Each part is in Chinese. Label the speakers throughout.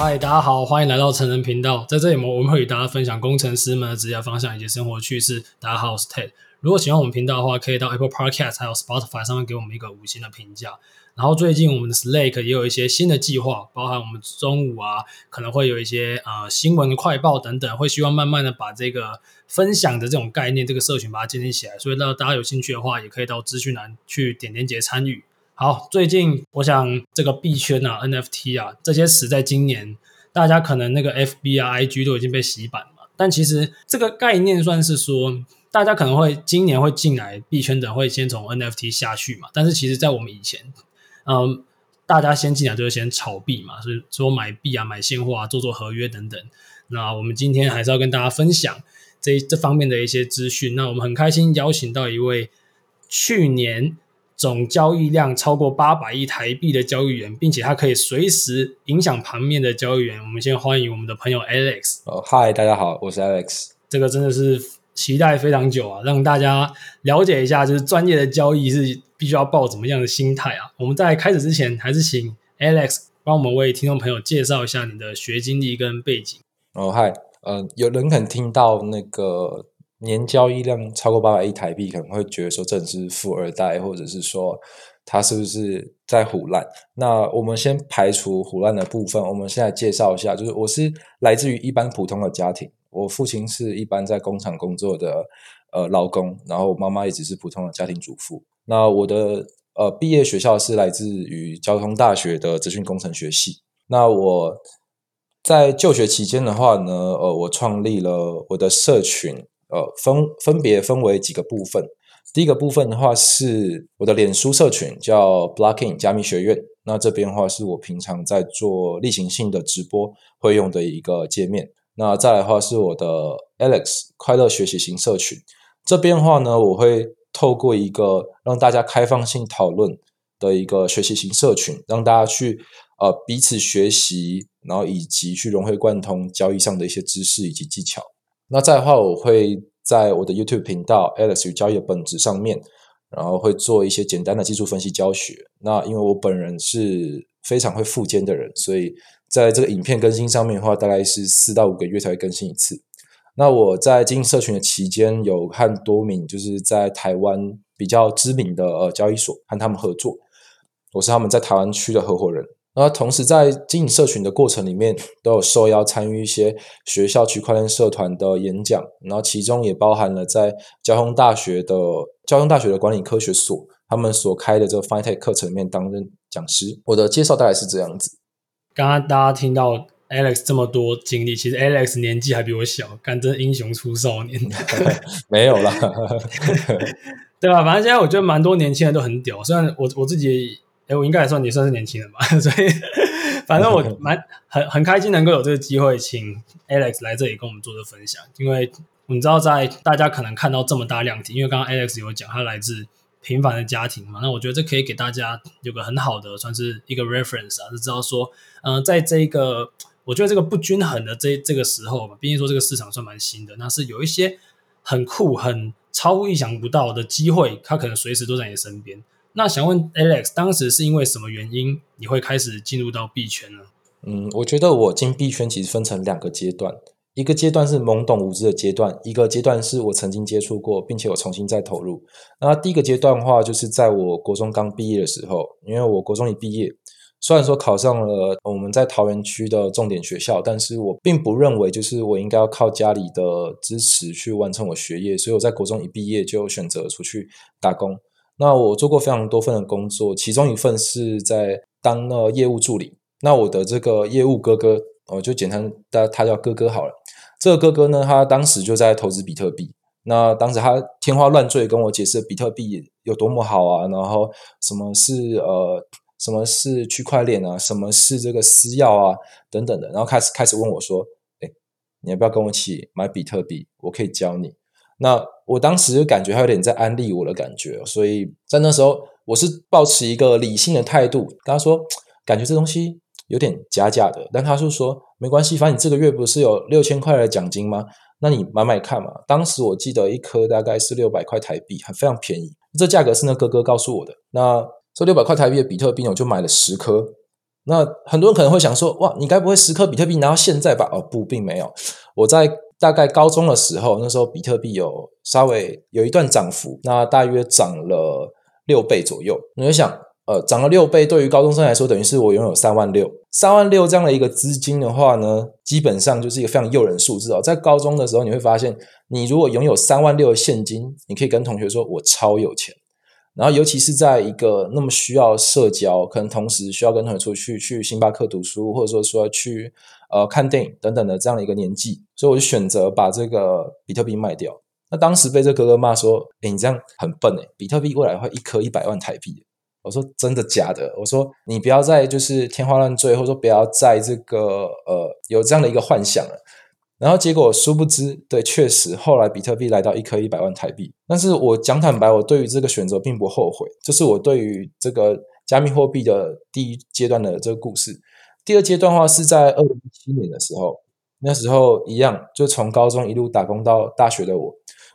Speaker 1: 嗨，大家好，欢迎来到成人频道。在这里，我们我们会与大家分享工程师们的职业方向以及生活趣事。大家好，我是 Ted。如果喜欢我们频道的话，可以到 Apple Podcast 还有 Spotify 上面给我们一个五星的评价。然后最近我们的 Slack 也有一些新的计划，包含我们中午啊可能会有一些呃新闻快报等等，会希望慢慢的把这个分享的这种概念，这个社群把它建立起来。所以，让大家有兴趣的话，也可以到资讯栏去点连接参与。好，最近我想这个币圈啊、NFT 啊这些词，在今年大家可能那个 FB 啊、IG 都已经被洗版了。但其实这个概念算是说，大家可能会今年会进来币圈的，会先从 NFT 下去嘛。但是其实，在我们以前，嗯，大家先进来就是先炒币嘛，所以说买币啊、买现货啊、做做合约等等。那我们今天还是要跟大家分享这这方面的一些资讯。那我们很开心邀请到一位去年。总交易量超过八百亿台币的交易员，并且他可以随时影响盘面的交易员。我们先欢迎我们的朋友 Alex。
Speaker 2: 哦，嗨，大家好，我是 Alex。
Speaker 1: 这个真的是期待非常久啊，让大家了解一下，就是专业的交易是必须要抱怎么样的心态啊。我们在开始之前，还是请 Alex 帮我们为听众朋友介绍一下你的学经历跟背景。
Speaker 2: 哦，嗨，呃，有人肯听到那个。年交易量超过八百亿台币，可能会觉得说这是富二代，或者是说他是不是在胡乱？那我们先排除胡乱的部分，我们现在介绍一下，就是我是来自于一般普通的家庭，我父亲是一般在工厂工作的呃劳工，然后我妈妈也只是普通的家庭主妇。那我的呃毕业学校是来自于交通大学的资讯工程学系。那我在就学期间的话呢，呃，我创立了我的社群。呃，分分别分为几个部分。第一个部分的话是我的脸书社群，叫 Blocking 加密学院。那这边的话是我平常在做例行性的直播会用的一个界面。那再来的话是我的 Alex 快乐学习型社群。这边的话呢，我会透过一个让大家开放性讨论的一个学习型社群，让大家去呃彼此学习，然后以及去融会贯通交易上的一些知识以及技巧。那再的话，我会在我的 YouTube 频道 Alex 与交易的本质上面，然后会做一些简单的技术分析教学。那因为我本人是非常会富奸的人，所以在这个影片更新上面的话，大概是四到五个月才会更新一次。那我在经营社群的期间，有和多名就是在台湾比较知名的呃交易所和他们合作，我是他们在台湾区的合伙人。那同时，在经营社群的过程里面，都有受邀参与一些学校区块链社团的演讲，然后其中也包含了在交通大学的交通大学的管理科学所，他们所开的这个 FinTech 课程里面担任讲师。我的介绍大概是这样子。
Speaker 1: 刚刚大家听到 Alex 这么多经历，其实 Alex 年纪还比我小，干真英雄出少年。
Speaker 2: 没有啦，
Speaker 1: 对吧？反正现在我觉得蛮多年轻人都很屌，虽然我我自己。哎，我应该也算你算是年轻人吧，所以反正我蛮很很开心能够有这个机会，请 Alex 来这里跟我们做这分享。因为你知道，在大家可能看到这么大量体，因为刚刚 Alex 有讲他来自平凡的家庭嘛，那我觉得这可以给大家有个很好的算是一个 reference 啊，就知道说，嗯、呃，在这个我觉得这个不均衡的这这个时候嘛，毕竟说这个市场算蛮新的，那是有一些很酷、很超乎意想不到的机会，它可能随时都在你身边。那想问 Alex，当时是因为什么原因你会开始进入到币圈呢？
Speaker 2: 嗯，我觉得我进币圈其实分成两个阶段，一个阶段是懵懂无知的阶段，一个阶段是我曾经接触过，并且我重新再投入。那第一个阶段的话，就是在我国中刚毕业的时候，因为我国中一毕业，虽然说考上了我们在桃园区的重点学校，但是我并不认为就是我应该要靠家里的支持去完成我学业，所以我在国中一毕业就选择出去打工。那我做过非常多份的工作，其中一份是在当了业务助理。那我的这个业务哥哥，我就简单他他叫哥哥好了。这个哥哥呢，他当时就在投资比特币。那当时他天花乱坠跟我解释比特币有多么好啊，然后什么是呃什么是区块链啊，什么是这个私钥啊等等的，然后开始开始问我说，哎，你要不要跟我一起买比特币？我可以教你。那我当时就感觉他有点在安利我的感觉，所以在那时候我是抱持一个理性的态度跟他说，感觉这东西有点假假的，但他就说没关系，反正你这个月不是有六千块的奖金吗？那你买买看嘛。当时我记得一颗大概是六百块台币，还非常便宜。这价格是那哥哥告诉我的。那这六百块台币的比特币，我就买了十颗。那很多人可能会想说，哇，你该不会十颗比特币拿到现在吧？哦，不，并没有。我在大概高中的时候，那时候比特币有稍微有一段涨幅，那大约涨了六倍左右。你会想，呃，涨了六倍，对于高中生来说，等于是我拥有三万六，三万六这样的一个资金的话呢，基本上就是一个非常诱人数字哦。在高中的时候，你会发现，你如果拥有三万六的现金，你可以跟同学说，我超有钱。然后，尤其是在一个那么需要社交，可能同时需要跟同学出去去星巴克读书，或者说说去呃看电影等等的这样的一个年纪，所以我就选择把这个比特币卖掉。那当时被这哥哥骂说：“诶，你这样很笨诶，比特币未来会一颗一百万台币。”我说：“真的假的？”我说：“你不要再就是天花乱坠，或者说不要再这个呃有这样的一个幻想了。”然后结果殊不知，对，确实后来比特币来到一颗一百万台币。但是我讲坦白，我对于这个选择并不后悔。这是我对于这个加密货币的第一阶段的这个故事。第二阶段的话是在二零一七年的时候，那时候一样，就从高中一路打工到大学的我，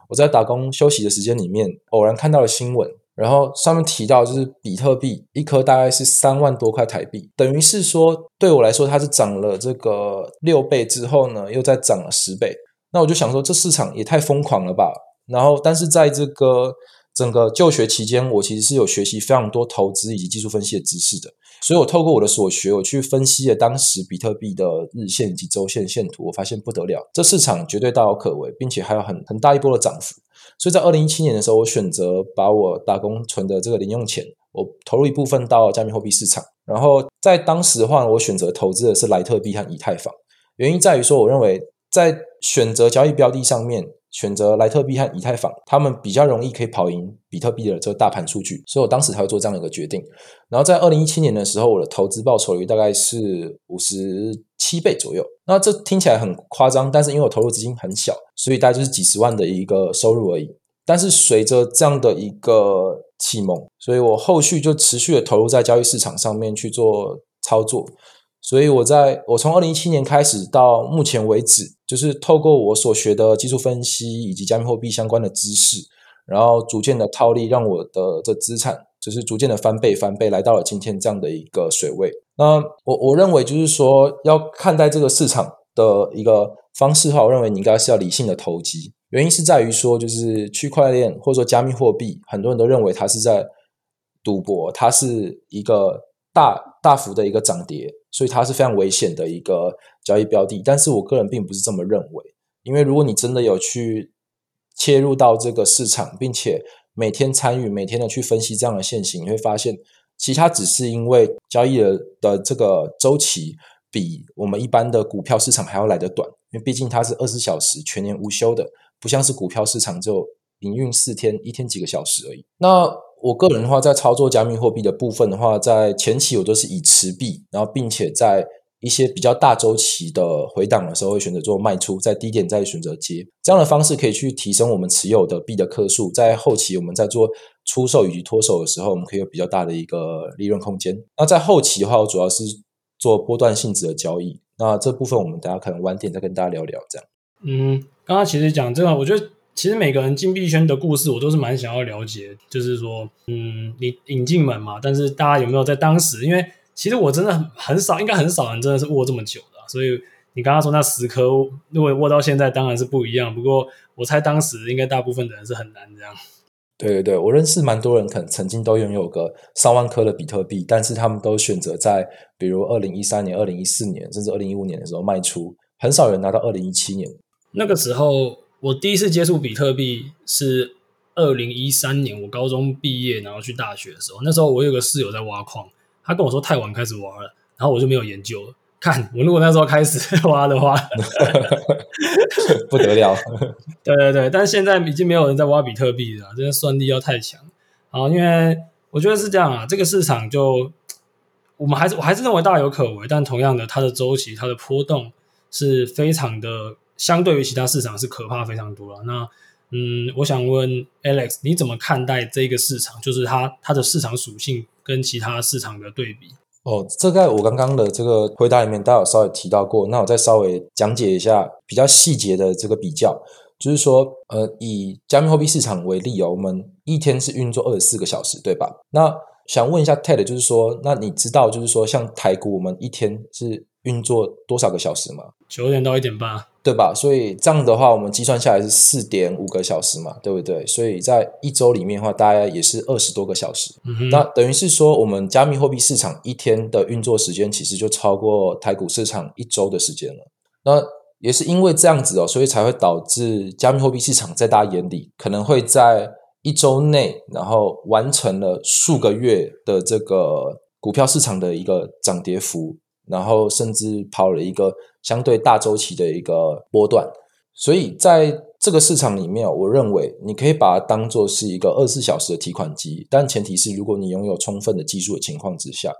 Speaker 2: 我在打工休息的时间里面，偶然看到了新闻。然后上面提到，就是比特币一颗大概是三万多块台币，等于是说对我来说，它是涨了这个六倍之后呢，又再涨了十倍。那我就想说，这市场也太疯狂了吧。然后，但是在这个整个就学期间，我其实是有学习非常多投资以及技术分析的知识的。所以我透过我的所学，我去分析了当时比特币的日线以及周线线图，我发现不得了，这市场绝对大有可为，并且还有很很大一波的涨幅。所以在二零一七年的时候，我选择把我打工存的这个零用钱，我投入一部分到加密货币市场。然后在当时的话，我选择投资的是莱特币和以太坊。原因在于说，我认为在选择交易标的上面，选择莱特币和以太坊，他们比较容易可以跑赢比特币的这个大盘数据。所以我当时才会做这样的一个决定。然后在二零一七年的时候，我的投资报酬率大概是五十七倍左右。那这听起来很夸张，但是因为我投入资金很小，所以大概就是几十万的一个收入而已。但是随着这样的一个启蒙，所以我后续就持续的投入在交易市场上面去做操作。所以我在我从二零一七年开始到目前为止，就是透过我所学的技术分析以及加密货币相关的知识，然后逐渐的套利，让我的这资产就是逐渐的翻倍翻倍，来到了今天这样的一个水位。那我我认为就是说，要看待这个市场的一个方式的话，我认为你应该是要理性的投机。原因是在于说，就是区块链或者说加密货币，很多人都认为它是在赌博，它是一个大大幅的一个涨跌，所以它是非常危险的一个交易标的。但是我个人并不是这么认为，因为如果你真的有去切入到这个市场，并且每天参与、每天的去分析这样的线型，你会发现。其他只是因为交易的的这个周期比我们一般的股票市场还要来得短，因为毕竟它是二十小时全年无休的，不像是股票市场就营运四天，一天几个小时而已。那我个人的话，在操作加密货币的部分的话，在前期我都是以持币，然后并且在一些比较大周期的回档的时候，会选择做卖出，在低点再选择接，这样的方式可以去提升我们持有的币的颗数，在后期我们在做。出售以及脱手的时候，我们可以有比较大的一个利润空间。那在后期的话，我主要是做波段性质的交易。那这部分我们等下可能晚点再跟大家聊聊。这样，
Speaker 1: 嗯，刚刚其实讲这个，我觉得其实每个人进币圈的故事，我都是蛮想要了解。就是说，嗯，你引进门嘛，但是大家有没有在当时？因为其实我真的很少，应该很少人真的是握这么久的。所以你刚刚说那十颗，如果握到现在，当然是不一样。不过我猜当时应该大部分的人是很难这样。
Speaker 2: 对对对，我认识蛮多人，可能曾经都拥有个上万颗的比特币，但是他们都选择在比如二零一三年、二零一四年，甚至二零一五年的时候卖出，很少人拿到二零一七年。
Speaker 1: 那个时候，我第一次接触比特币是二零一三年，我高中毕业，然后去大学的时候，那时候我有个室友在挖矿，他跟我说太晚开始挖了，然后我就没有研究了。看我如果那时候开始 挖的话
Speaker 2: 不得了。
Speaker 1: 对对对，但是现在已经没有人在挖比特币了，真的算力要太强啊！因为我觉得是这样啊，这个市场就我们还是我还是认为大有可为，但同样的，它的周期、它的波动是非常的，相对于其他市场是可怕非常多了。那嗯，我想问 Alex，你怎么看待这个市场？就是它它的市场属性跟其他市场的对比？
Speaker 2: 哦，这在我刚刚的这个回答里面，大家有稍微提到过。那我再稍微讲解一下比较细节的这个比较，就是说，呃，以加密货币市场为例哦，我们一天是运作二十四个小时，对吧？那想问一下 Ted，就是说，那你知道，就是说，像台股，我们一天是运作多少个小时吗？
Speaker 1: 九点到一点半，
Speaker 2: 对吧？所以这样的话，我们计算下来是四点五个小时嘛，对不对？所以在一周里面的话，大概也是二十多个小时。
Speaker 1: 嗯，
Speaker 2: 那等于是说，我们加密货币市场一天的运作时间，其实就超过台股市场一周的时间了。那也是因为这样子哦，所以才会导致加密货币市场在大家眼里可能会在一周内，然后完成了数个月的这个股票市场的一个涨跌幅，然后甚至跑了一个相对大周期的一个波段。所以在这个市场里面，我认为你可以把它当做是一个二十四小时的提款机，但前提是如果你拥有充分的技术的情况之下。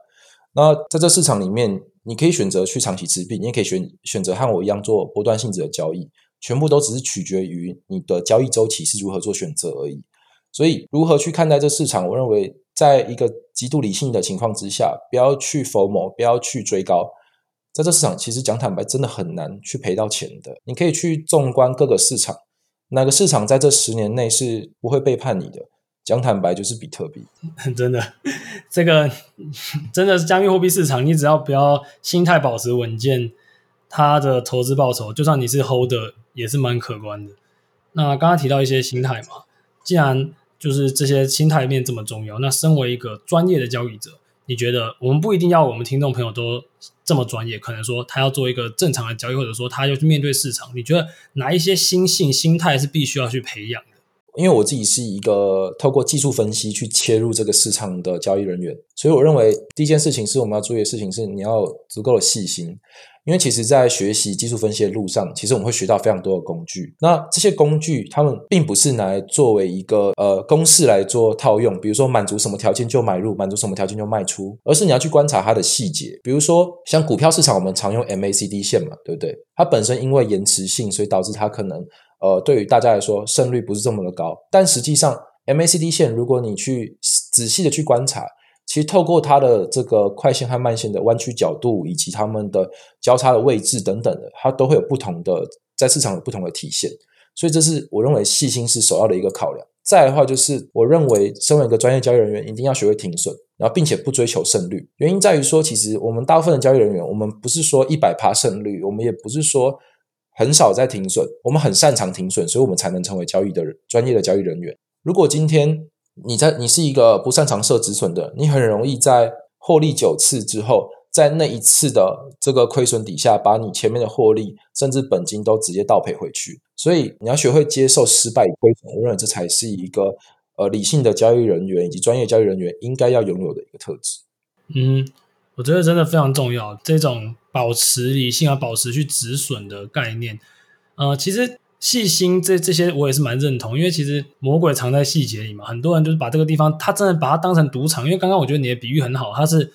Speaker 2: 那在这市场里面，你可以选择去长期持币，你也可以选选择和我一样做波段性质的交易，全部都只是取决于你的交易周期是如何做选择而已。所以，如何去看待这市场？我认为，在一个极度理性的情况之下，不要去 FOMO，不要去追高。在这市场，其实讲坦白，真的很难去赔到钱的。你可以去纵观各个市场，哪个市场在这十年内是不会背叛你的？讲坦白就是比特币，
Speaker 1: 真的，这个真的是加密货币市场。你只要不要心态保持稳健，它的投资报酬，就算你是 holder，也是蛮可观的。那刚刚提到一些心态嘛，既然就是这些心态面这么重要，那身为一个专业的交易者，你觉得我们不一定要我们听众朋友都这么专业，可能说他要做一个正常的交易，或者说他要去面对市场，你觉得哪一些心性、心态是必须要去培养？
Speaker 2: 因为我自己是一个透过技术分析去切入这个市场的交易人员，所以我认为第一件事情是我们要注意的事情是你要足够的细心。因为其实，在学习技术分析的路上，其实我们会学到非常多的工具。那这些工具，他们并不是拿来作为一个呃公式来做套用，比如说满足什么条件就买入，满足什么条件就卖出，而是你要去观察它的细节。比如说，像股票市场，我们常用 MACD 线嘛，对不对？它本身因为延迟性，所以导致它可能。呃，对于大家来说，胜率不是这么的高。但实际上，MACD 线，如果你去仔细的去观察，其实透过它的这个快线和慢线的弯曲角度，以及它们的交叉的位置等等的，它都会有不同的在市场有不同的体现。所以，这是我认为细心是首要的一个考量。再来的话，就是我认为身为一个专业交易人员，一定要学会停损，然后并且不追求胜率。原因在于说，其实我们大部分的交易人员，我们不是说一百趴胜率，我们也不是说。很少在停损，我们很擅长停损，所以我们才能成为交易的人，专业的交易人员。如果今天你在你是一个不擅长设止损的，你很容易在获利九次之后，在那一次的这个亏损底下，把你前面的获利甚至本金都直接倒赔回去。所以你要学会接受失败与亏损，我认为这才是一个呃理性的交易人员以及专业交易人员应该要拥有的一个特质。
Speaker 1: 嗯。我觉得真的非常重要，这种保持理性啊，保持去止损的概念，呃，其实细心这这些我也是蛮认同，因为其实魔鬼藏在细节里嘛。很多人就是把这个地方，他真的把它当成赌场。因为刚刚我觉得你的比喻很好，它是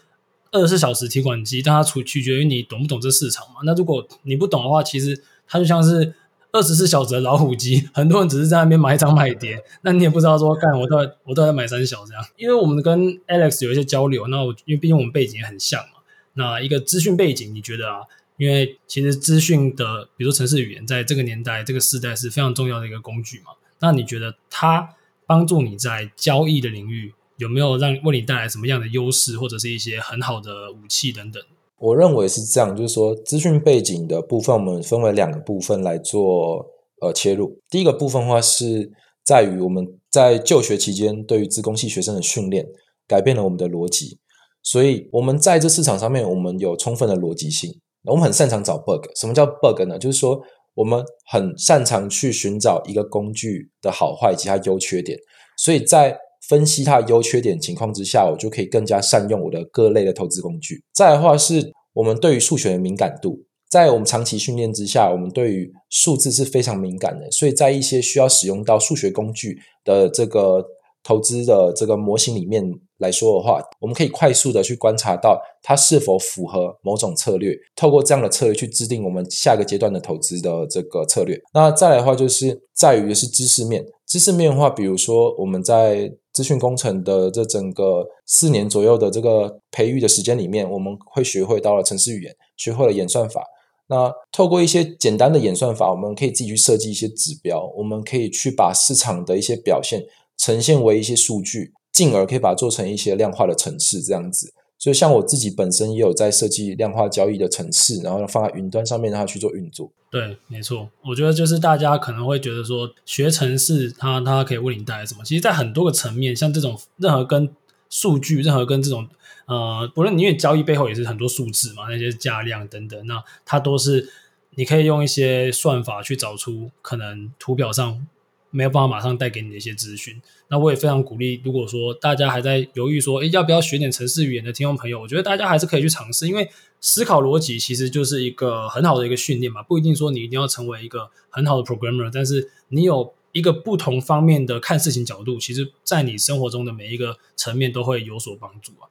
Speaker 1: 二十四小时提款机，但它取取决于你懂不懂这市场嘛。那如果你不懂的话，其实它就像是。二十四小时的老虎机，很多人只是在那边买涨买跌，那你也不知道说，干我到底我都在买三小这样。因为我们跟 Alex 有一些交流，那我因为毕竟我们背景也很像嘛。那一个资讯背景，你觉得啊？因为其实资讯的，比如说城市语言，在这个年代、这个时代是非常重要的一个工具嘛。那你觉得它帮助你在交易的领域有没有让为你带来什么样的优势，或者是一些很好的武器等等？
Speaker 2: 我认为是这样，就是说资讯背景的部分，我们分为两个部分来做呃切入。第一个部分的话是在于我们在就学期间对于资工系学生的训练，改变了我们的逻辑，所以我们在这市场上面，我们有充分的逻辑性，我们很擅长找 bug。什么叫 bug 呢？就是说我们很擅长去寻找一个工具的好坏及它优缺点，所以在分析它的优缺点情况之下，我就可以更加善用我的各类的投资工具。再来的话是我们对于数学的敏感度，在我们长期训练之下，我们对于数字是非常敏感的。所以在一些需要使用到数学工具的这个投资的这个模型里面来说的话，我们可以快速的去观察到它是否符合某种策略，透过这样的策略去制定我们下个阶段的投资的这个策略。那再来的话就是在于是知识面，知识面的话，比如说我们在资讯工程的这整个四年左右的这个培育的时间里面，我们会学会到了程式语言，学会了演算法。那透过一些简单的演算法，我们可以自己去设计一些指标，我们可以去把市场的一些表现呈现为一些数据。进而可以把它做成一些量化的程式这样子。所以，像我自己本身也有在设计量化交易的程式，然后放在云端上面，让它去做运作。
Speaker 1: 对，没错。我觉得就是大家可能会觉得说，学程式它它可以为你带来什么？其实，在很多个层面，像这种任何跟数据，任何跟这种呃，不论你因为交易背后也是很多数字嘛，那些价量等等，那它都是你可以用一些算法去找出可能图表上。没有办法马上带给你的一些资讯，那我也非常鼓励。如果说大家还在犹豫说，诶，要不要学点程式语言的听众朋友，我觉得大家还是可以去尝试，因为思考逻辑其实就是一个很好的一个训练嘛。不一定说你一定要成为一个很好的 programmer，但是你有一个不同方面的看事情角度，其实在你生活中的每一个层面都会有所帮助啊。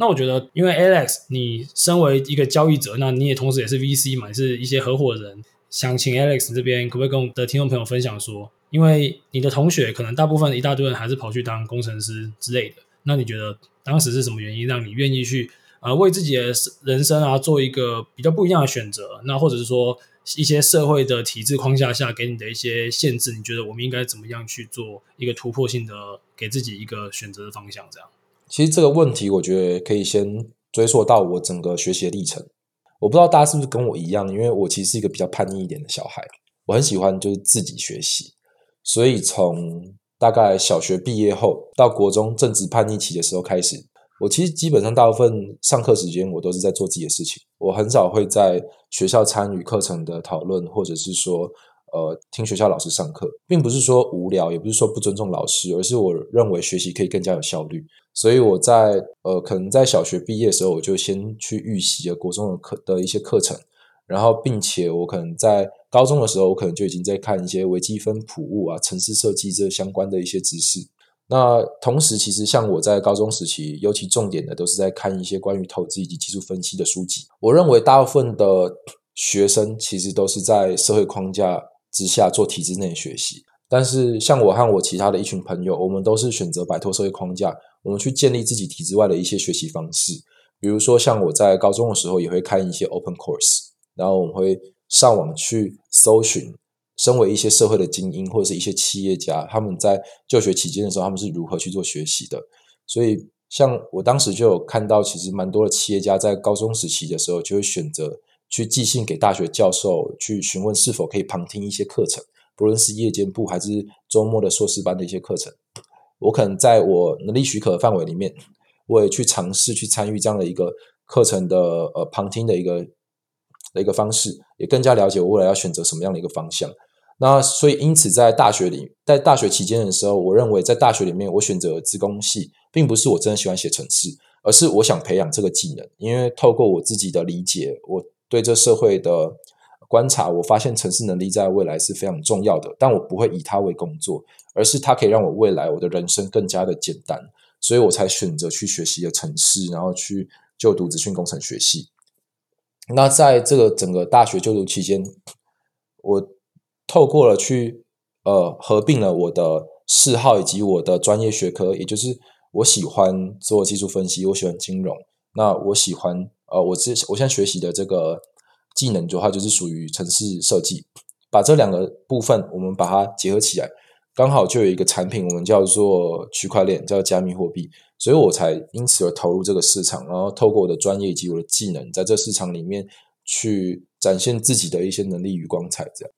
Speaker 1: 那我觉得，因为 Alex，你身为一个交易者，那你也同时也是 VC 嘛，也是一些合伙人。想请 Alex 这边可不可以跟我们的听众朋友分享说，因为你的同学可能大部分一大堆人还是跑去当工程师之类的，那你觉得当时是什么原因让你愿意去呃为自己的人生啊做一个比较不一样的选择？那或者是说一些社会的体制框架下给你的一些限制，你觉得我们应该怎么样去做一个突破性的给自己一个选择的方向？这样，
Speaker 2: 其实这个问题我觉得可以先追溯到我整个学习的历程。我不知道大家是不是跟我一样，因为我其实是一个比较叛逆一点的小孩，我很喜欢就是自己学习，所以从大概小学毕业后到国中正值叛逆期的时候开始，我其实基本上大部分上课时间我都是在做自己的事情，我很少会在学校参与课程的讨论，或者是说。呃，听学校老师上课，并不是说无聊，也不是说不尊重老师，而是我认为学习可以更加有效率。所以我在呃，可能在小学毕业的时候，我就先去预习了国中的课的一些课程，然后并且我可能在高中的时候，我可能就已经在看一些微积分普物啊、城市设计这相关的一些知识。那同时，其实像我在高中时期，尤其重点的都是在看一些关于投资以及技术分析的书籍。我认为大部分的学生其实都是在社会框架。之下做体制内学习，但是像我和我其他的一群朋友，我们都是选择摆脱社会框架，我们去建立自己体制外的一些学习方式。比如说，像我在高中的时候也会看一些 open course，然后我们会上网去搜寻，身为一些社会的精英或者是一些企业家，他们在就学期间的时候，他们是如何去做学习的。所以，像我当时就有看到，其实蛮多的企业家在高中时期的时候就会选择。去寄信给大学教授，去询问是否可以旁听一些课程，不论是夜间部还是周末的硕士班的一些课程。我可能在我能力许可的范围里面，我也去尝试去参与这样的一个课程的呃旁听的一个的一个方式，也更加了解我未来要选择什么样的一个方向。那所以因此在大学里，在大学期间的时候，我认为在大学里面我选择资工系，并不是我真的喜欢写程式，而是我想培养这个技能，因为透过我自己的理解，我。对这社会的观察，我发现程式能力在未来是非常重要的，但我不会以它为工作，而是它可以让我未来我的人生更加的简单，所以我才选择去学习了程式，然后去就读资讯工程学系。那在这个整个大学就读期间，我透过了去呃合并了我的嗜好以及我的专业学科，也就是我喜欢做技术分析，我喜欢金融，那我喜欢。呃，我这我现在学习的这个技能的话，就是属于城市设计。把这两个部分，我们把它结合起来，刚好就有一个产品，我们叫做区块链，叫加密货币。所以我才因此而投入这个市场，然后透过我的专业以及我的技能，在这市场里面去展现自己的一些能力与光彩。这样，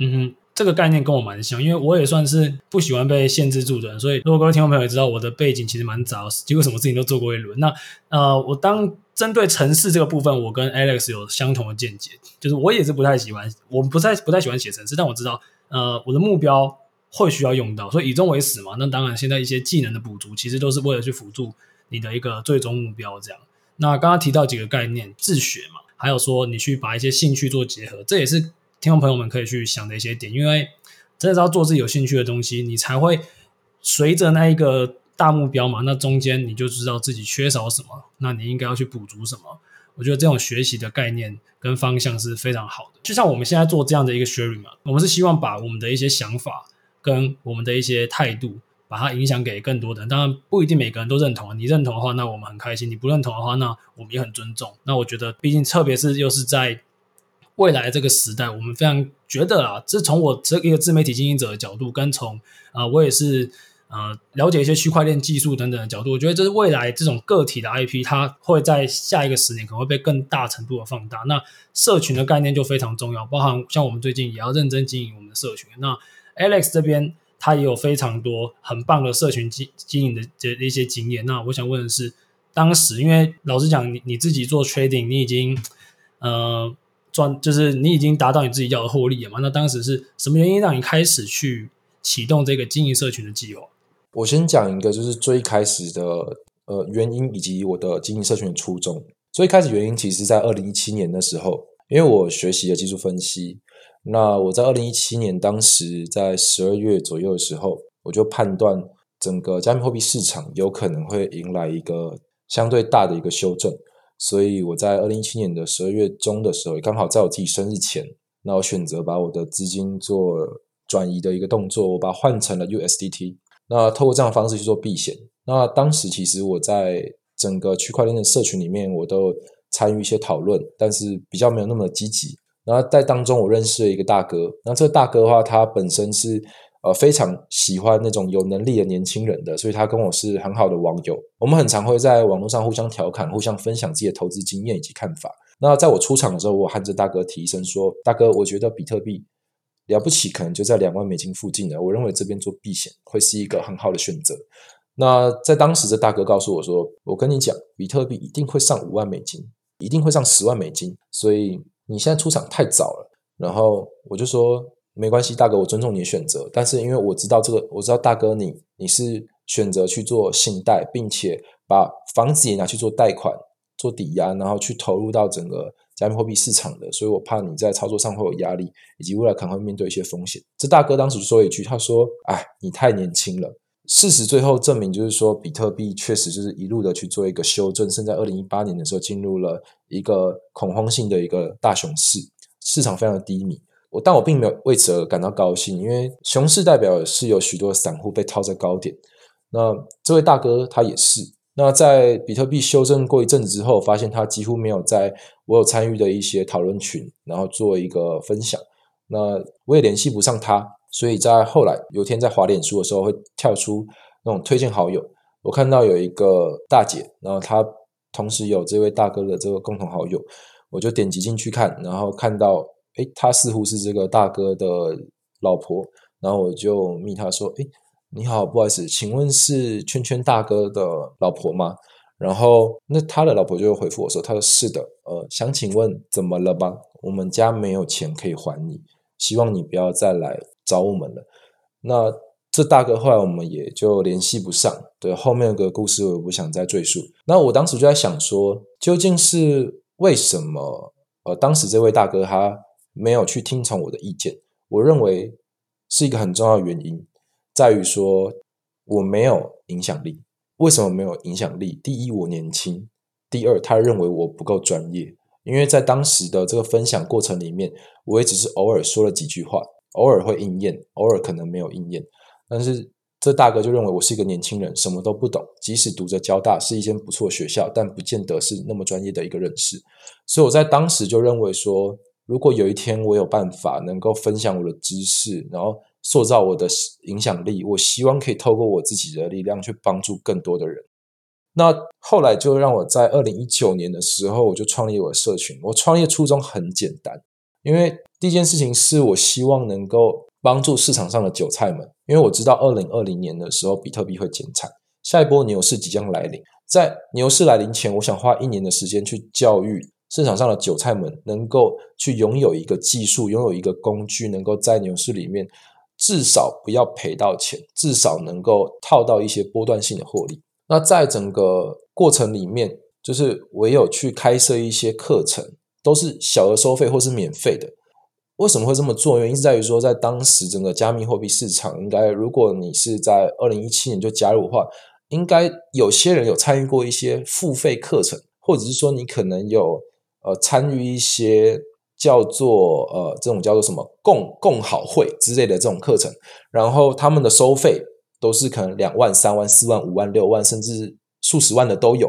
Speaker 2: 嗯
Speaker 1: 哼。这个概念跟我蛮像，因为我也算是不喜欢被限制住的人，所以如果各位听众朋友也知道我的背景其实蛮杂，几乎什么事情都做过一轮。那呃，我当针对城市这个部分，我跟 Alex 有相同的见解，就是我也是不太喜欢，我不太不太喜欢写城市，但我知道呃我的目标会需要用到，所以以终为始嘛。那当然，现在一些技能的补足，其实都是为了去辅助你的一个最终目标。这样，那刚刚提到几个概念，自学嘛，还有说你去把一些兴趣做结合，这也是。听众朋友们可以去想的一些点，因为真的是要做自己有兴趣的东西，你才会随着那一个大目标嘛。那中间你就知道自己缺少什么，那你应该要去补足什么。我觉得这种学习的概念跟方向是非常好的。就像我们现在做这样的一个 sharing 嘛，我们是希望把我们的一些想法跟我们的一些态度，把它影响给更多的人。当然不一定每个人都认同，你认同的话，那我们很开心；你不认同的话，那我们也很尊重。那我觉得，毕竟特别是又是在。未来这个时代，我们非常觉得啊，这从我这一个自媒体经营者的角度，跟从啊，我也是呃了解一些区块链技术等等的角度，我觉得这是未来这种个体的 IP，它会在下一个十年可能会被更大程度的放大。那社群的概念就非常重要，包含像我们最近也要认真经营我们的社群。那 Alex 这边他也有非常多很棒的社群经经营的这一些经验。那我想问的是，当时因为老实讲，你你自己做 trading，你已经呃。赚就是你已经达到你自己要的获利了嘛？那当时是什么原因让你开始去启动这个经营社群的计划？
Speaker 2: 我先讲一个，就是最开始的呃原因以及我的经营社群的初衷。最开始原因其实在二零一七年的时候，因为我学习了技术分析，那我在二零一七年当时在十二月左右的时候，我就判断整个加密货币市场有可能会迎来一个相对大的一个修正。所以我在二零一七年的十二月中的时候，也刚好在我自己生日前，那我选择把我的资金做转移的一个动作，我把它换成了 USDT。那透过这样的方式去做避险。那当时其实我在整个区块链的社群里面，我都参与一些讨论，但是比较没有那么积极。然后在当中，我认识了一个大哥。那这个大哥的话，他本身是。呃，非常喜欢那种有能力的年轻人的，所以他跟我是很好的网友。我们很常会在网络上互相调侃，互相分享自己的投资经验以及看法。那在我出场的时候，我和这大哥提一声说：“大哥，我觉得比特币了不起，可能就在两万美金附近的。我认为这边做避险会是一个很好的选择。”那在当时，这大哥告诉我说：“我跟你讲，比特币一定会上五万美金，一定会上十万美金，所以你现在出场太早了。”然后我就说。没关系，大哥，我尊重你的选择。但是因为我知道这个，我知道大哥你你是选择去做信贷，并且把房子也拿去做贷款、做抵押，然后去投入到整个加密货币市场的，所以我怕你在操作上会有压力，以及未来可能会面对一些风险。这大哥当时说一句，他说：“哎，你太年轻了。”事实最后证明，就是说比特币确实就是一路的去做一个修正，甚至在二零一八年的时候进入了一个恐慌性的一个大熊市，市场非常的低迷。我但我并没有为此而感到高兴，因为熊市代表是有许多散户被套在高点。那这位大哥他也是。那在比特币修正过一阵子之后，发现他几乎没有在我有参与的一些讨论群，然后做一个分享。那我也联系不上他，所以在后来有天在滑脸书的时候，会跳出那种推荐好友。我看到有一个大姐，然后她同时有这位大哥的这个共同好友，我就点击进去看，然后看到。诶，他似乎是这个大哥的老婆，然后我就密他说：“诶，你好，不好意思，请问是圈圈大哥的老婆吗？”然后那他的老婆就回复我说：“他说是的，呃，想请问怎么了吧？我们家没有钱可以还你，希望你不要再来找我们了。”那这大哥后来我们也就联系不上，对，后面的故事我也不想再赘述。那我当时就在想说，究竟是为什么？呃，当时这位大哥他。没有去听从我的意见，我认为是一个很重要的原因，在于说我没有影响力。为什么没有影响力？第一，我年轻；第二，他认为我不够专业。因为在当时的这个分享过程里面，我也只是偶尔说了几句话，偶尔会应验，偶尔可能没有应验。但是这大哥就认为我是一个年轻人，什么都不懂，即使读着交大是一间不错学校，但不见得是那么专业的一个人士。所以我在当时就认为说。如果有一天我有办法能够分享我的知识，然后塑造我的影响力，我希望可以透过我自己的力量去帮助更多的人。那后来就让我在二零一九年的时候，我就创立我的社群。我创业初衷很简单，因为第一件事情是我希望能够帮助市场上的韭菜们，因为我知道二零二零年的时候比特币会减产，下一波牛市即将来临。在牛市来临前，我想花一年的时间去教育。市场上的韭菜们能够去拥有一个技术，拥有一个工具，能够在牛市里面至少不要赔到钱，至少能够套到一些波段性的获利。那在整个过程里面，就是唯有去开设一些课程，都是小额收费或是免费的。为什么会这么做？原因是在于说，在当时整个加密货币市场，应该如果你是在二零一七年就加入的话，应该有些人有参与过一些付费课程，或者是说你可能有。呃，参与一些叫做呃这种叫做什么共共好会之类的这种课程，然后他们的收费都是可能两万、三万、四万、五万、六万，甚至数十万的都有。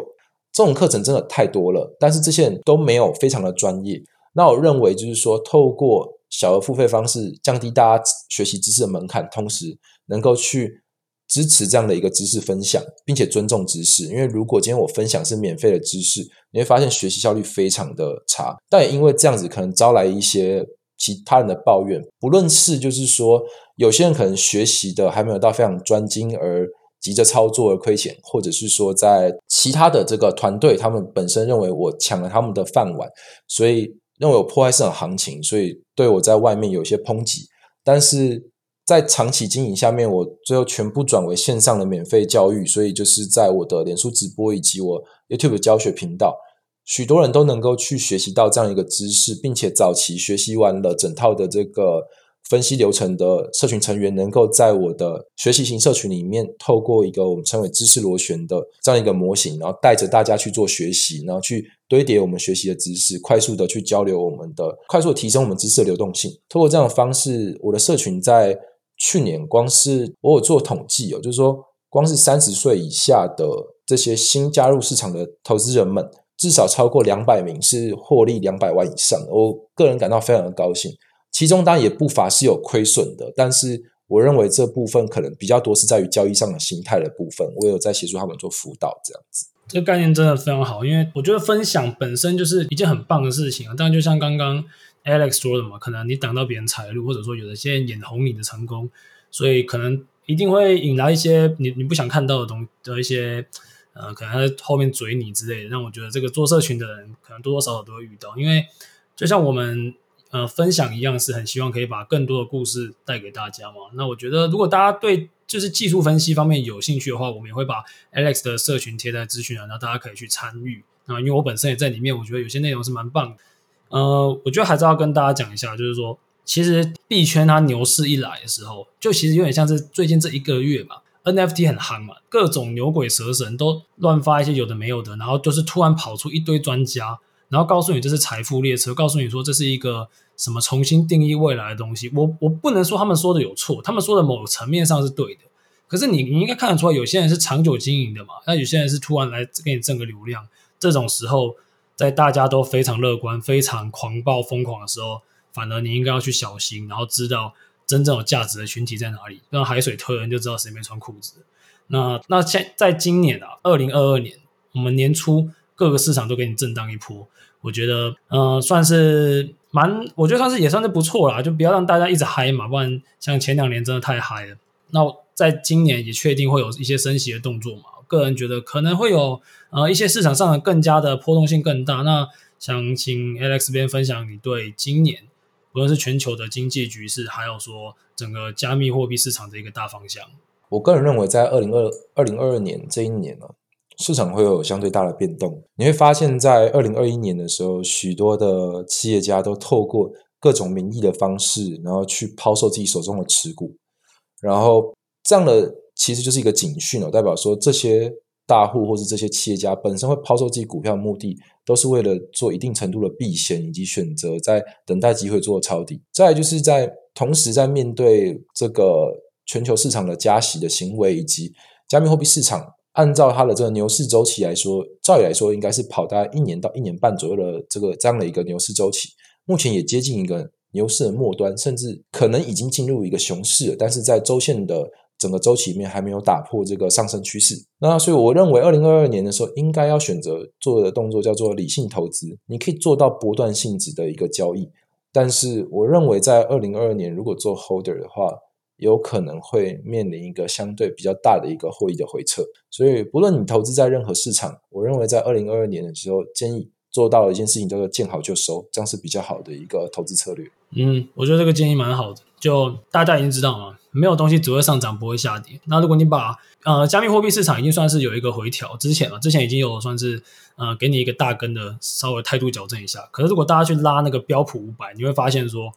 Speaker 2: 这种课程真的太多了，但是这些人都没有非常的专业。那我认为就是说，透过小额付费方式降低大家学习知识的门槛，同时能够去支持这样的一个知识分享，并且尊重知识。因为如果今天我分享是免费的知识，你会发现学习效率非常的差。但也因为这样子，可能招来一些其他人的抱怨。不论是就是说，有些人可能学习的还没有到非常专精而急着操作而亏钱，或者是说在其他的这个团队，他们本身认为我抢了他们的饭碗，所以认为我破坏市场行情，所以对我在外面有一些抨击。但是在长期经营下面，我最后全部转为线上的免费教育，所以就是在我的脸书直播以及我 YouTube 教学频道，许多人都能够去学习到这样一个知识，并且早期学习完了整套的这个分析流程的社群成员，能够在我的学习型社群里面，透过一个我们称为知识螺旋的这样一个模型，然后带着大家去做学习，然后去堆叠我们学习的知识，快速的去交流我们的，快速提升我们知识的流动性。透过这样的方式，我的社群在去年光是我有做统计哦，就是说光是三十岁以下的这些新加入市场的投资人们，至少超过两百名是获利两百万以上。我个人感到非常的高兴，其中当然也不乏是有亏损的，但是我认为这部分可能比较多是在于交易上的心态的部分。我有在协助他们做辅导，这样子。
Speaker 1: 这个概念真的非常好，因为我觉得分享本身就是一件很棒的事情啊。但，就像刚刚。Alex 说的嘛，可能你挡到别人财路，或者说有的些人眼红你的成功，所以可能一定会引来一些你你不想看到的东的一些呃，可能他在后面嘴你之类的。让我觉得这个做社群的人，可能多多少少都会遇到，因为就像我们呃分享一样，是很希望可以把更多的故事带给大家嘛。那我觉得如果大家对就是技术分析方面有兴趣的话，我们也会把 Alex 的社群贴在资讯栏，然后大家可以去参与啊。因为我本身也在里面，我觉得有些内容是蛮棒的。呃，我觉得还是要跟大家讲一下，就是说，其实币圈它牛市一来的时候，就其实有点像是最近这一个月吧，NFT 很夯嘛，各种牛鬼蛇神都乱发一些有的没有的，然后就是突然跑出一堆专家，然后告诉你这是财富列车，告诉你说这是一个什么重新定义未来的东西。我我不能说他们说的有错，他们说的某个层面上是对的，可是你你应该看得出来，有些人是长久经营的嘛，那有些人是突然来给你挣个流量，这种时候。在大家都非常乐观、非常狂暴、疯狂的时候，反而你应该要去小心，然后知道真正有价值的群体在哪里。让海水退了，你就知道谁没穿裤子。那那现在今年啊，二零二二年，我们年初各个市场都给你震荡一波，我觉得，呃，算是蛮，我觉得算是也算是不错啦。就不要让大家一直嗨嘛，不然像前两年真的太嗨了。那在今年也确定会有一些升息的动作嘛。个人觉得可能会有呃一些市场上的更加的波动性更大。那想请 Alex 边分享你对今年无论是全球的经济局势，还有说整个加密货币市场的一个大方向。
Speaker 2: 我个人认为，在二零二二零二二年这一年呢，市场会有相对大的变动。你会发现在二零二一年的时候，许多的企业家都透过各种名义的方式，然后去抛售自己手中的持股，然后这样的。其实就是一个警讯哦，代表说这些大户或是这些企业家本身会抛售自己股票的目的，都是为了做一定程度的避险，以及选择在等待机会做抄底。再来就是在同时在面对这个全球市场的加息的行为，以及加密货币市场按照它的这个牛市周期来说，照理来说应该是跑大概一年到一年半左右的这个这样的一个牛市周期，目前也接近一个牛市的末端，甚至可能已经进入一个熊市了，但是在周线的。整个周期里面还没有打破这个上升趋势，那所以我认为二零二二年的时候应该要选择做的动作叫做理性投资，你可以做到波段性质的一个交易，但是我认为在二零二二年如果做 holder 的话，有可能会面临一个相对比较大的一个获益的回撤，所以不论你投资在任何市场，我认为在二零二二年的时候建议做到一件事情叫做见好就收，这样是比较好的一个投资策略。
Speaker 1: 嗯，我觉得这个建议蛮好的，就大家已经知道嘛。没有东西只会上涨不会下跌。那如果你把呃加密货币市场已经算是有一个回调之前了，之前已经有算是呃给你一个大根的稍微态度矫正一下。可是如果大家去拉那个标普五百，你会发现说，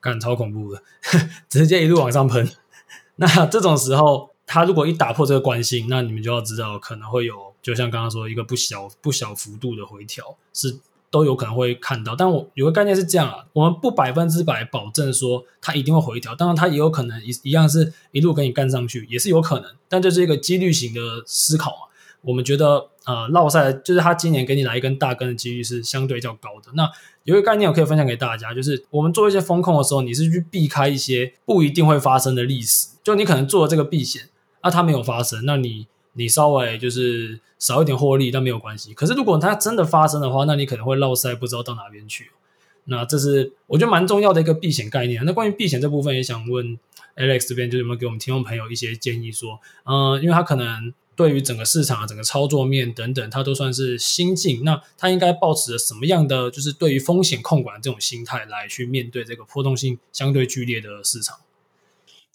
Speaker 1: 干超恐怖的，直接一路往上喷。那这种时候，它如果一打破这个惯性，那你们就要知道可能会有，就像刚刚说一个不小不小幅度的回调是。都有可能会看到，但我有个概念是这样啊，我们不百分之百保证说它一定会回调，当然它也有可能一一样是一路给你干上去，也是有可能，但这是一个几率型的思考嘛。我们觉得呃，绕赛就是它今年给你来一根大根的几率是相对较高的。那有一个概念我可以分享给大家，就是我们做一些风控的时候，你是去避开一些不一定会发生的历史，就你可能做了这个避险。那它没有发生，那你你稍微就是少一点获利，但没有关系。可是如果它真的发生的话，那你可能会落赛，不知道到哪边去。那这是我觉得蛮重要的一个避险概念。那关于避险这部分，也想问 Alex 这边，就是有没有给我们听众朋友一些建议？说，嗯、因为他可能。对于整个市场、整个操作面等等，它都算是新进。那它应该抱持着什么样的，就是对于风险控管这种心态来去面对这个波动性相对剧烈的市场？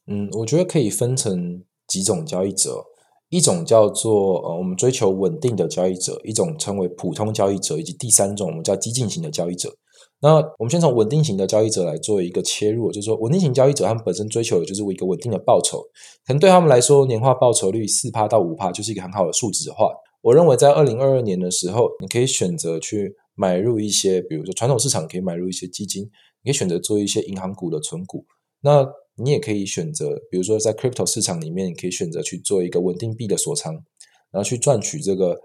Speaker 2: 嗯，我觉得可以分成几种交易者，一种叫做呃，我们追求稳定的交易者，一种称为普通交易者，以及第三种我们叫激进型的交易者。那我们先从稳定型的交易者来做一个切入，就是说稳定型交易者他们本身追求的就是一个稳定的报酬，可能对他们来说年化报酬率四趴到五趴就是一个很好的数值化，我认为在二零二二年的时候，你可以选择去买入一些，比如说传统市场可以买入一些基金，你可以选择做一些银行股的存股，那你也可以选择，比如说在 crypto 市场里面，你可以选择去做一个稳定币的锁仓，然后去赚取这个。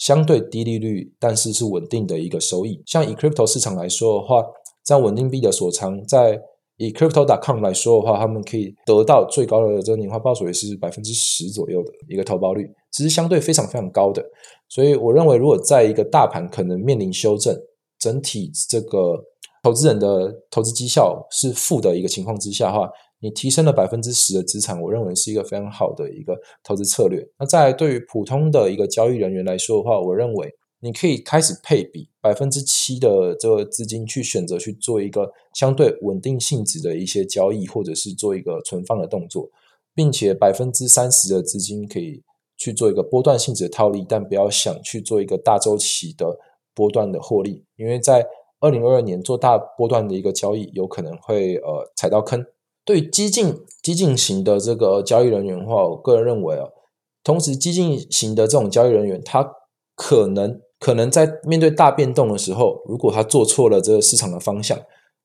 Speaker 2: 相对低利率，但是是稳定的一个收益。像以 crypto 市场来说的话，在稳定币的锁仓，在以 crypto.com 来说的话，他们可以得到最高的这个年化报酬也是百分之十左右的一个投报率，其实相对非常非常高的。所以我认为，如果在一个大盘可能面临修正，整体这个投资人的投资绩效是负的一个情况之下的话，你提升了百分之十的资产，我认为是一个非常好的一个投资策略。那在对于普通的一个交易人员来说的话，我认为你可以开始配比百分之七的这个资金去选择去做一个相对稳定性质的一些交易，或者是做一个存放的动作，并且百分之三十的资金可以去做一个波段性质的套利，但不要想去做一个大周期的波段的获利，因为在二零二二年做大波段的一个交易，有可能会呃踩到坑。对激进激进型的这个交易人员的话，我个人认为啊，同时激进型的这种交易人员，他可能可能在面对大变动的时候，如果他做错了这个市场的方向，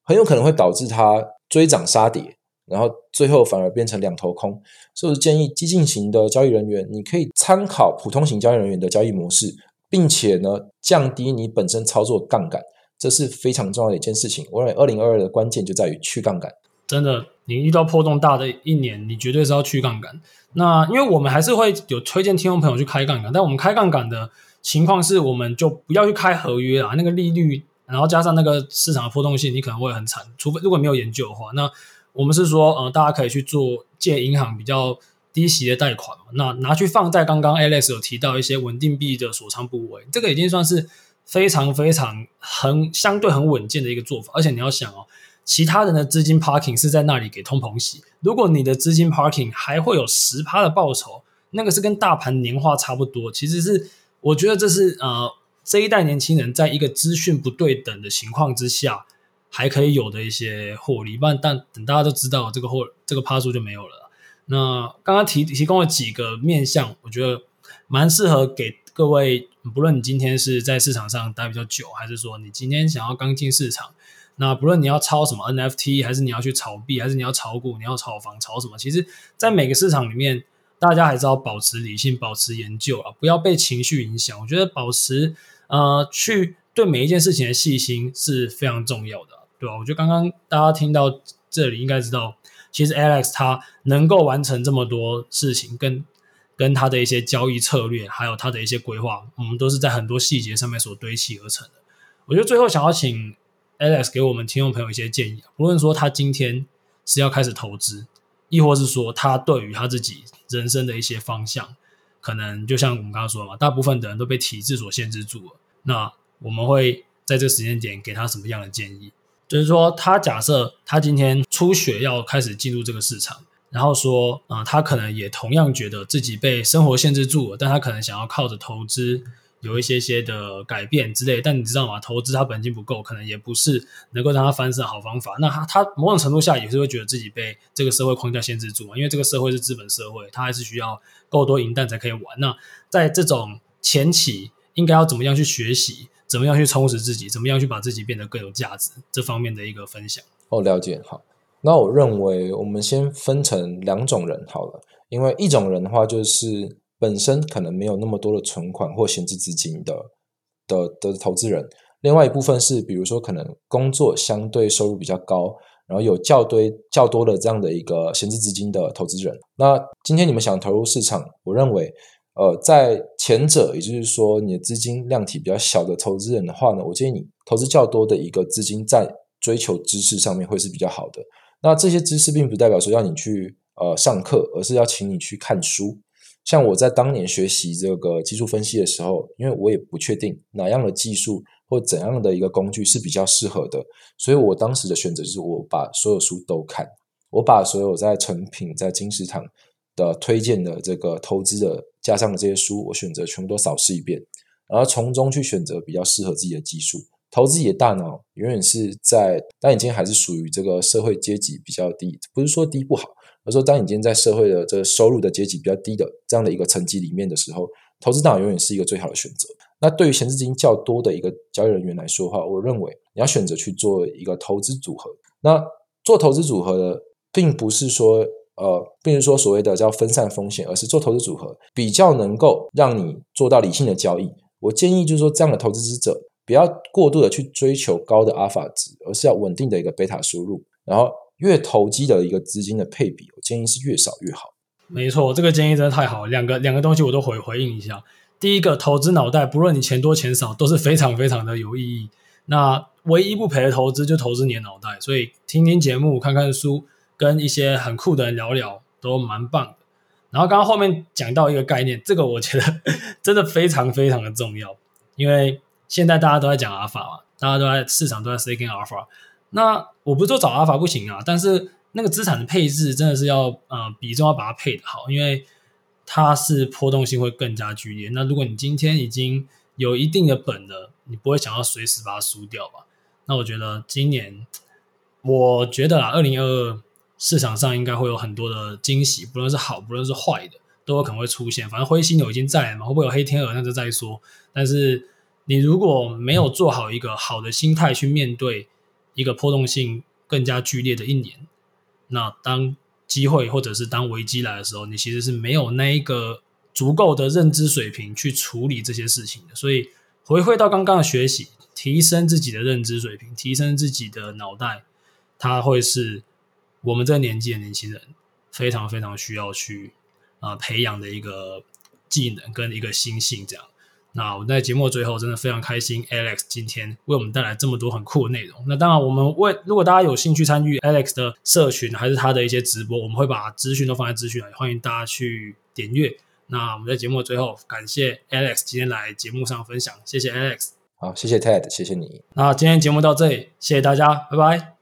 Speaker 2: 很有可能会导致他追涨杀跌，然后最后反而变成两头空。所以建议激进型的交易人员，你可以参考普通型交易人员的交易模式，并且呢，降低你本身操作杠杆，这是非常重要的一件事情。我认为二零二二的关键就在于去杠杆。
Speaker 1: 真的，你遇到波动大的一年，你绝对是要去杠杆。那因为我们还是会有推荐听众朋友去开杠杆，但我们开杠杆的情况是，我们就不要去开合约啊，那个利率，然后加上那个市场的波动性，你可能会很惨。除非如果没有研究的话，那我们是说，呃，大家可以去做借银行比较低息的贷款嘛，那拿去放在刚刚 Alex 有提到一些稳定币的锁仓部位，这个已经算是非常非常很相对很稳健的一个做法。而且你要想哦。其他人的资金 parking 是在那里给通膨洗。如果你的资金 parking 还会有十趴的报酬，那个是跟大盘年化差不多。其实是我觉得这是呃这一代年轻人在一个资讯不对等的情况之下还可以有的一些获利。不然但等大家都知道这个获这个趴数就没有了。那刚刚提提供了几个面向，我觉得蛮适合给各位，不论你今天是在市场上待比较久，还是说你今天想要刚进市场。那不论你要抄什么 NFT，还是你要去炒币，还是你要炒股，你要炒房，炒什么？其实，在每个市场里面，大家还是要保持理性，保持研究啊，不要被情绪影响。我觉得保持呃，去对每一件事情的细心是非常重要的，对吧？我觉得刚刚大家听到这里，应该知道，其实 Alex 他能够完成这么多事情，跟跟他的一些交易策略，还有他的一些规划，我们都是在很多细节上面所堆砌而成的。我觉得最后想要请。Alex 给我们听众朋友一些建议，无论说他今天是要开始投资，亦或是说他对于他自己人生的一些方向，可能就像我们刚刚说嘛，大部分的人都被体制所限制住了。那我们会在这时间点给他什么样的建议？就是说，他假设他今天初学要开始进入这个市场，然后说，啊、呃，他可能也同样觉得自己被生活限制住了，但他可能想要靠着投资。有一些些的改变之类，但你知道吗？投资它本金不够，可能也不是能够让它翻身的好方法。那他他某种程度下也是会觉得自己被这个社会框架限制住嘛，因为这个社会是资本社会，它还是需要够多银弹才可以玩。那在这种前期，应该要怎么样去学习，怎么样去充实自己，怎么样去把自己变得更有价值，这方面的一个分享。
Speaker 2: 哦，了解。好，那我认为我们先分成两种人好了，因为一种人的话就是。本身可能没有那么多的存款或闲置资金的的的投资人，另外一部分是，比如说可能工作相对收入比较高，然后有较堆较多的这样的一个闲置资金的投资人。那今天你们想投入市场，我认为，呃，在前者，也就是说你的资金量体比较小的投资人的话呢，我建议你投资较多的一个资金在追求知识上面会是比较好的。那这些知识并不代表说要你去呃上课，而是要请你去看书。像我在当年学习这个技术分析的时候，因为我也不确定哪样的技术或怎样的一个工具是比较适合的，所以我当时的选择就是我把所有书都看，我把所有在成品、在金石堂的推荐的这个投资的加上的这些书，我选择全部都扫视一遍，然后从中去选择比较适合自己的技术。投资自己的大脑永远是在，但你今天还是属于这个社会阶级比较低，不是说低不好。而说，当你今天在社会的这个收入的阶级比较低的这样的一个层级里面的时候，投资大脑永远是一个最好的选择。那对于闲置资金较多的一个交易人员来说的话，我认为你要选择去做一个投资组合。那做投资组合的，并不是说呃，并不是说所谓的叫分散风险，而是做投资组合比较能够让你做到理性的交易。我建议就是说，这样的投资者不要过度的去追求高的阿尔法值，而是要稳定的一个贝塔收入，然后。越投机的一个资金的配比，我建议是越少越好。
Speaker 1: 没错，这个建议真的太好了。两个两个东西我都回回应一下。第一个，投资脑袋，不论你钱多钱少，都是非常非常的有意义。那唯一不赔的投资就投资你的脑袋。所以听听节目，看看书，跟一些很酷的人聊聊，都蛮棒。然后刚刚后面讲到一个概念，这个我觉得 真的非常非常的重要，因为现在大家都在讲阿尔法嘛，大家都在市场都在 seeking 阿尔法。那我不是说找阿法不行啊，但是那个资产的配置真的是要呃比重要把它配的好，因为它是波动性会更加剧烈。那如果你今天已经有一定的本了，你不会想要随时把它输掉吧？那我觉得今年，我觉得啊，二零二二市场上应该会有很多的惊喜，不论是好，不论是坏的，都有可能会出现。反正灰犀牛已经在了嘛，会不会有黑天鹅那就再说。但是你如果没有做好一个好的心态去面对。一个波动性更加剧烈的一年，那当机会或者是当危机来的时候，你其实是没有那一个足够的认知水平去处理这些事情的。所以回馈到刚刚的学习，提升自己的认知水平，提升自己的脑袋，它会是我们这个年纪的年轻人非常非常需要去啊、呃、培养的一个技能跟一个心性，这样。那我们在节目最后真的非常开心，Alex 今天为我们带来这么多很酷的内容。那当然，我们为如果大家有兴趣参与 Alex 的社群，还是他的一些直播，我们会把资讯都放在资讯栏，欢迎大家去点阅。那我们在节目最后感谢 Alex 今天来节目上分享，谢谢 Alex。
Speaker 2: 好，谢谢 Ted，谢谢你。
Speaker 1: 那今天节目到这里，谢谢大家，拜拜。